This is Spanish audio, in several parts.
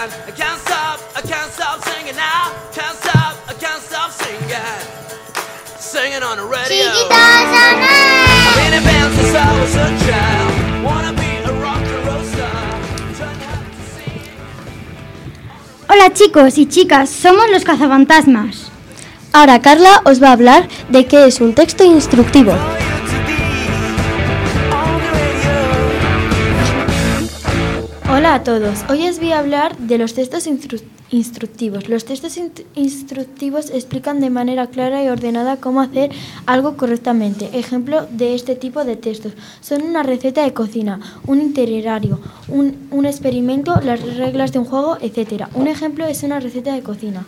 I can't stop, I can't stop singing now. Can't stop, I can't stop singing. Singing on the radio. I've been in band since I was a child. Wanna be a rock and roll star. Turned out to sing. Hola chicos y chicas, somos los cazafantasmas. Ahora Carla os va a hablar de qué es un texto instructivo. Hola a todos, hoy os voy a hablar de los textos instru- instructivos. Los textos instructivos explican de manera clara y ordenada cómo hacer algo correctamente. Ejemplo de este tipo de textos son una receta de cocina, un itinerario, un, un experimento, las reglas de un juego, etc. Un ejemplo es una receta de cocina.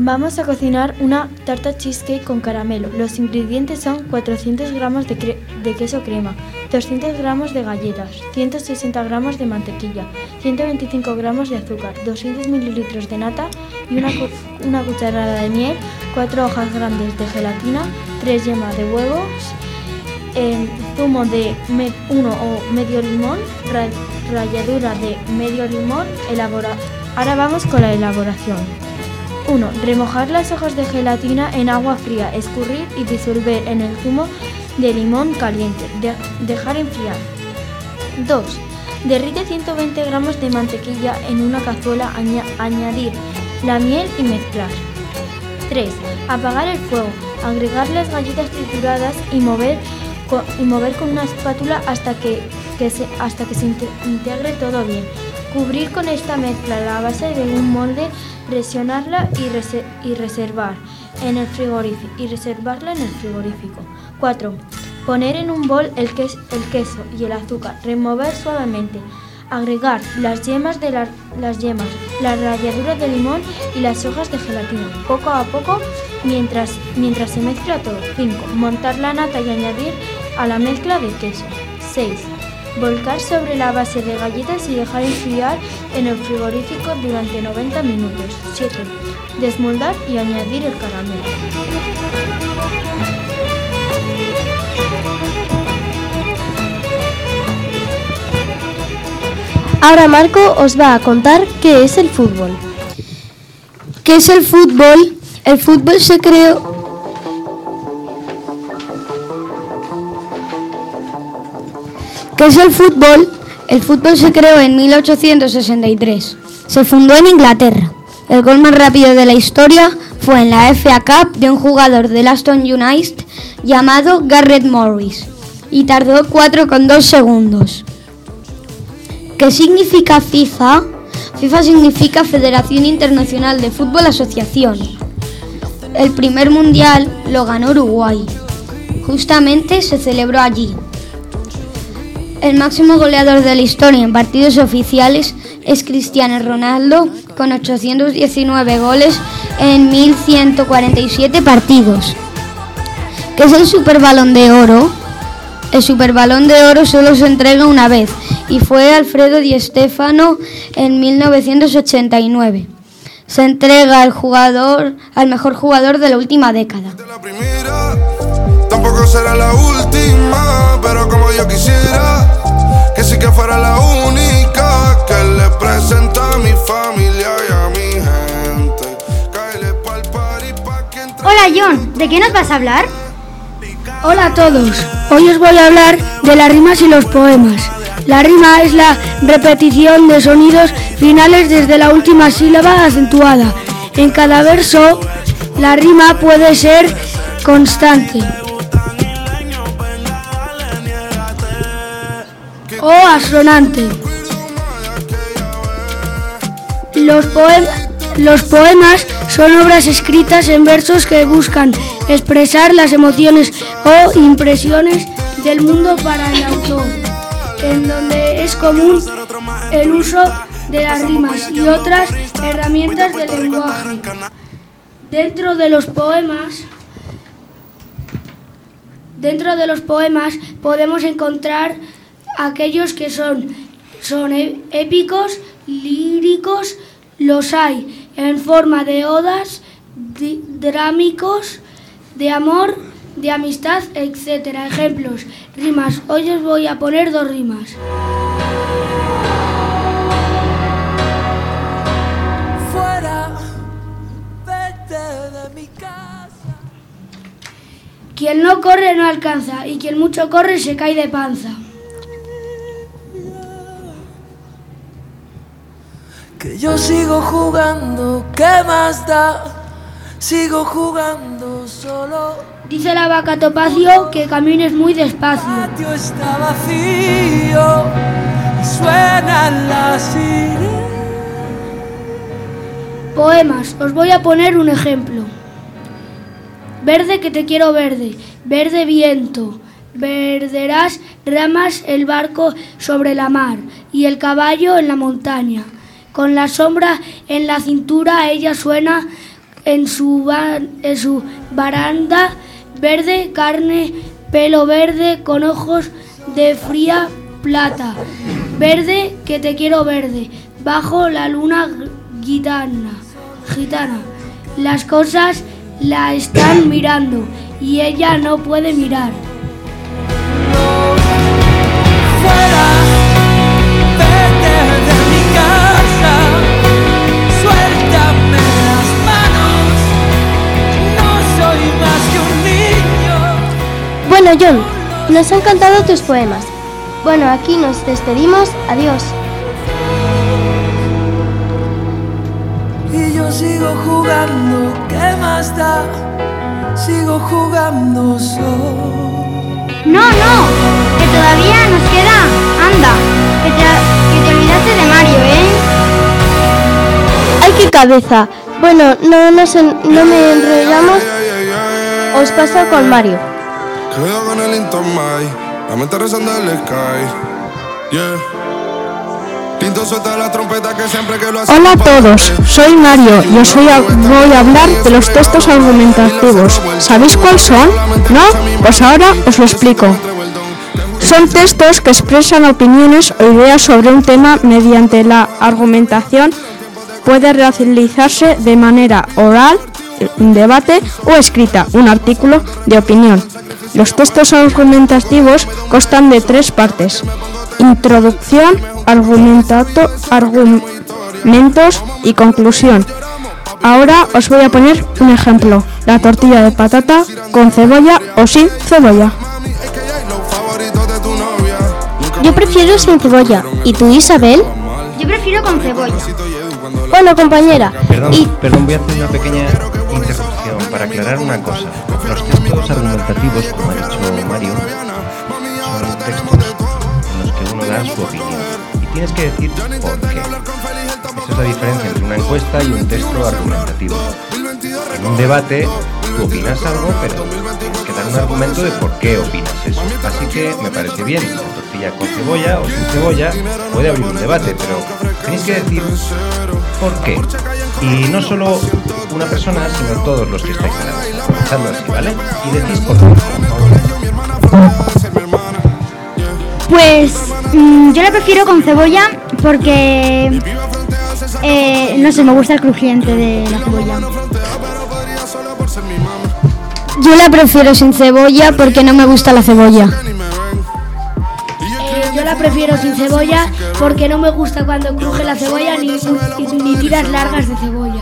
Vamos a cocinar una tarta cheesecake con caramelo. Los ingredientes son 400 gramos de, queso crema, 200 gramos de galletas, 160 gramos de mantequilla, 125 gramos de azúcar, 200 mililitros de nata y una, cu- una cucharada de miel, 4 hojas grandes de gelatina, 3 yemas de huevos, eh, zumo de me- uno o medio limón, ra- ralladura de medio limón, elabora. Ahora vamos con la elaboración. 1. Remojar las hojas de gelatina en agua fría, escurrir y disolver en el zumo de limón caliente. De- dejar enfriar. 2. Derrite 120 gramos de mantequilla en una cazuela, aña- añadir la miel y mezclar. 3. Apagar el fuego, agregar las galletas trituradas y mover, co- y mover con una espátula hasta que, hasta que se inte- integre todo bien. Cubrir con esta mezcla la base de un molde, presionarla y, rese- y reservar en el frigorífico y reservarla en el frigorífico. 4. Poner en un bol el, ques- el queso y el azúcar, remover suavemente. Agregar las yemas de la- las yemas, de limón y las hojas de gelatina, poco a poco mientras, mientras se mezcla todo. 5. Montar la nata y añadir a la mezcla de queso. 6. Volcar sobre la base de galletas y dejar enfriar en el frigorífico durante 90 minutos. 7. Desmoldar y añadir el caramelo. Ahora Marco os va a contar qué es el fútbol. ¿Qué es el fútbol? El fútbol se creó... ¿Qué es el fútbol? El fútbol se creó en 1863. Se fundó en Inglaterra. El gol más rápido de la historia fue en la FA Cup de un jugador del Aston United llamado Garrett Morris y tardó 4,2 segundos. ¿Qué significa FIFA? FIFA significa Federación Internacional de Fútbol Asociación. El primer mundial lo ganó Uruguay. Justamente se celebró allí. El máximo goleador de la historia en partidos oficiales es Cristiano Ronaldo con 819 goles en 1147 partidos. ¿Qué es el Super Balón de Oro? El Super Balón de Oro solo se entrega una vez y fue Alfredo Di Stéfano en 1989. Se entrega al jugador, al mejor jugador de la última década. Tampoco será la última, pero como yo quisiera, que sí que fuera la única que le presenta a mi familia y a mi gente. Hola John, ¿de qué nos vas a hablar? Hola a todos. Hoy os voy a hablar de las rimas y los poemas. La rima es la repetición de sonidos finales desde la última sílaba acentuada. En cada verso, la rima puede ser constante o asonante. Los, poem- los poemas son obras escritas en versos que buscan expresar las emociones o impresiones del mundo para el autor, en donde es común el uso de las rimas y otras herramientas del lenguaje. Dentro de los poemas, dentro de los poemas podemos encontrar aquellos que son, son épicos, líricos, los hay en forma de odas, di- drámicos, de amor, de amistad, etcétera. Ejemplos, rimas. Hoy os voy a poner dos rimas. Fuera, vete de mi casa. Quien no corre no alcanza y quien mucho corre se cae de panza. Que yo sigo jugando, ¿qué más da? Sigo jugando solo. Dice la vaca Topacio que camines muy despacio. El patio está vacío y suenan las sirenas. Poemas, os voy a poner un ejemplo. Verde que te quiero verde, verde viento, verderás ramas el barco sobre la mar y el caballo en la montaña. Con la sombra en la cintura ella suena en su, en su baranda verde, carne, pelo verde con ojos de fría plata. Verde que te quiero verde, bajo la luna gitana, gitana. Las cosas la están mirando y ella no puede mirar. Bueno, John, nos han cantado tus poemas. Bueno, aquí nos despedimos. Adiós. Y yo sigo jugando, ¿qué más da? Sigo jugando solo. No, no, que todavía nos queda. Anda, que te, que te olvidaste de Mario, ¿eh? ¡Ay, qué cabeza! Bueno, no, nos en- no me enrollamos. Os paso con Mario. Quedo con el la mente rezando el sky. Yeah. Hola a todos, soy Mario y os hoy a- voy a hablar de los textos argumentativos. ¿Sabéis cuáles son? ¿No? Pues ahora os lo explico. Son textos que expresan opiniones o ideas sobre un tema mediante la argumentación. Puede realizarse de manera oral, un debate o escrita, un artículo de opinión. Los textos argumentativos constan de tres partes. Introducción, argumentato, argumentos y conclusión. Ahora os voy a poner un ejemplo. La tortilla de patata con cebolla o sin cebolla. Yo prefiero sin cebolla. ¿Y tú, Isabel? Yo prefiero con cebolla. Bueno, compañera. Perdón, Y perdón, voy a hacer una pequeña interrupción para aclarar una cosa. Los textos argumentativos, como ha dicho Mario, son textos en los que uno da su opinión. Y tienes que decir por qué. Esa es la diferencia entre una encuesta y un texto argumentativo. En un debate, tú opinas algo, pero tienes que dar un argumento de por qué opinas eso. Así que me parece bien, la tortilla con cebolla o sin cebolla puede abrir un debate, pero tenéis que decir por qué. Y no solo una persona, sino todos los que estáis. Pensando así, ¿vale? Y decís por qué. Pues mm, yo la prefiero con cebolla porque eh, no sé, me gusta el crujiente de la cebolla. Yo la prefiero sin cebolla porque no me gusta la cebolla. Eh, yo la prefiero sin cebolla porque no me gusta cuando cruje la cebolla ni, ni, ni tiras largas de cebolla.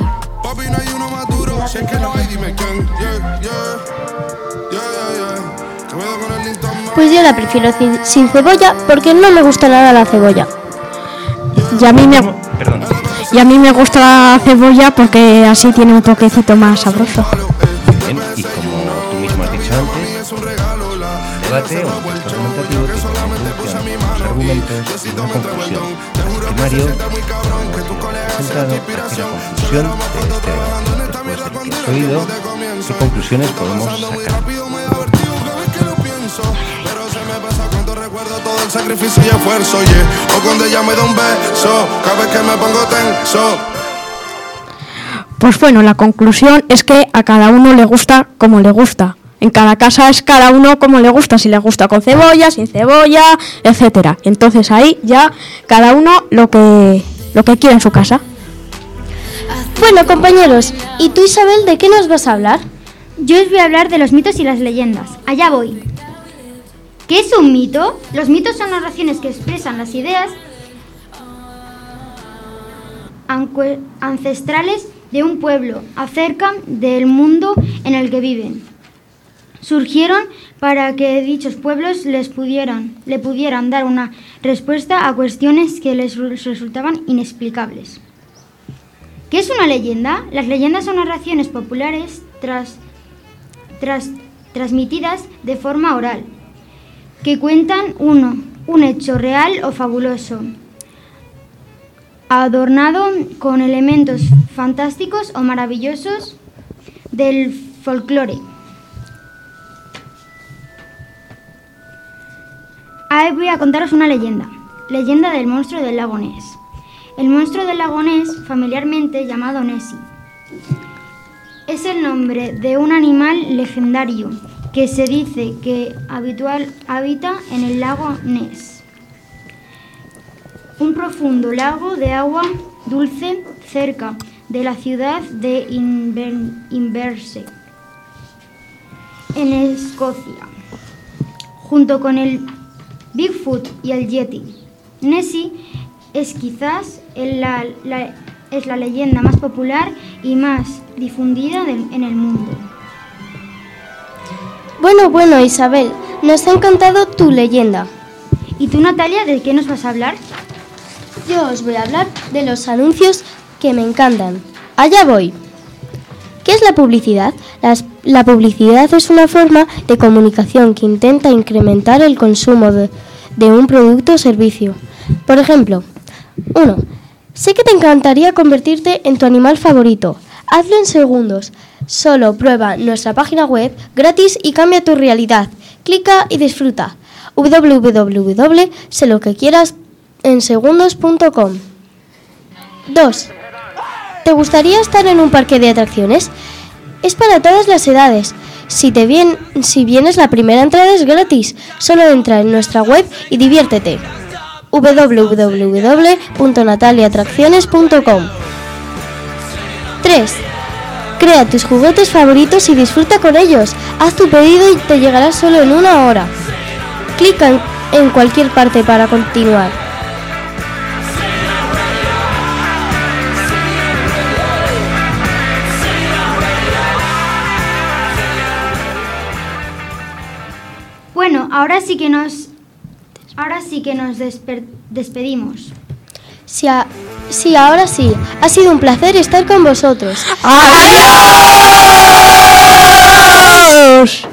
pues yo la prefiero sin, sin cebolla porque no me gusta nada la cebolla. Y a mí me, Perdón. y a mí me gusta la cebolla porque así tiene un toquecito más sabroso. Bien, y como tú mismo has dicho antes, un debate o y una conclusión. Así que Mario, sentado, hace la conclusión de este. Después de lo que has oído, ¿qué conclusiones podemos sacar? todo el sacrificio y esfuerzo, yeah. O cuando ella me da un beso, cada vez que me pongo tenso. Pues bueno, la conclusión es que a cada uno le gusta como le gusta. En cada casa es cada uno como le gusta, si le gusta con cebolla, sin cebolla, etcétera. Entonces ahí ya cada uno lo que lo que quiere en su casa. Bueno, compañeros, ¿y tú, Isabel, de qué nos vas a hablar? Yo os voy a hablar de los mitos y las leyendas. Allá voy. ¿Qué es un mito? Los mitos son narraciones que expresan las ideas ancestrales de un pueblo acerca del mundo en el que viven. Surgieron para que dichos pueblos les pudieran, le pudieran dar una respuesta a cuestiones que les resultaban inexplicables. ¿Qué es una leyenda? Las leyendas son narraciones populares tras, tras- transmitidas de forma oral, que cuentan uno, un hecho real o fabuloso, adornado con elementos fantásticos o maravillosos del folclore. Ahí voy a contaros una leyenda, leyenda del monstruo del lago Ness. El monstruo del lago Ness, familiarmente llamado Nessie, es el nombre de un animal legendario que se dice que habitual habita en el lago Ness. Un profundo lago de agua dulce cerca de la ciudad de Inver- Inverse, en Escocia, junto con el Bigfoot y el Yeti. Nessie es quizás la, la- es la leyenda más popular y más difundida en el mundo. Bueno, bueno, Isabel, nos ha encantado tu leyenda. ¿Y tú, Natalia, de qué nos vas a hablar? Yo os voy a hablar de los anuncios que me encantan. Allá voy. ¿Qué es la publicidad? Las- la publicidad es una forma de comunicación que intenta incrementar el consumo de, de un producto o servicio. Por ejemplo, 1. Sé que te encantaría convertirte en tu animal favorito. Hazlo en segundos. Solo prueba nuestra página web gratis y cambia tu realidad. Clica y disfruta. www.seloquequieras.ensegundos.com 2. ¿Te gustaría estar en un parque de atracciones? Es para todas las edades. Si, te vienes la primera entrada es gratis. Solo entra en nuestra web y diviértete. www.nataliatracciones.com 3. Crea tus juguetes favoritos y disfruta con ellos. Haz tu pedido y te llegará solo en una hora. Clica en cualquier parte para continuar. Ahora sí que nos ahora sí que nos desper- despedimos. Sí, a- sí, ahora sí. Ha sido un placer estar con vosotros. ¡Adiós!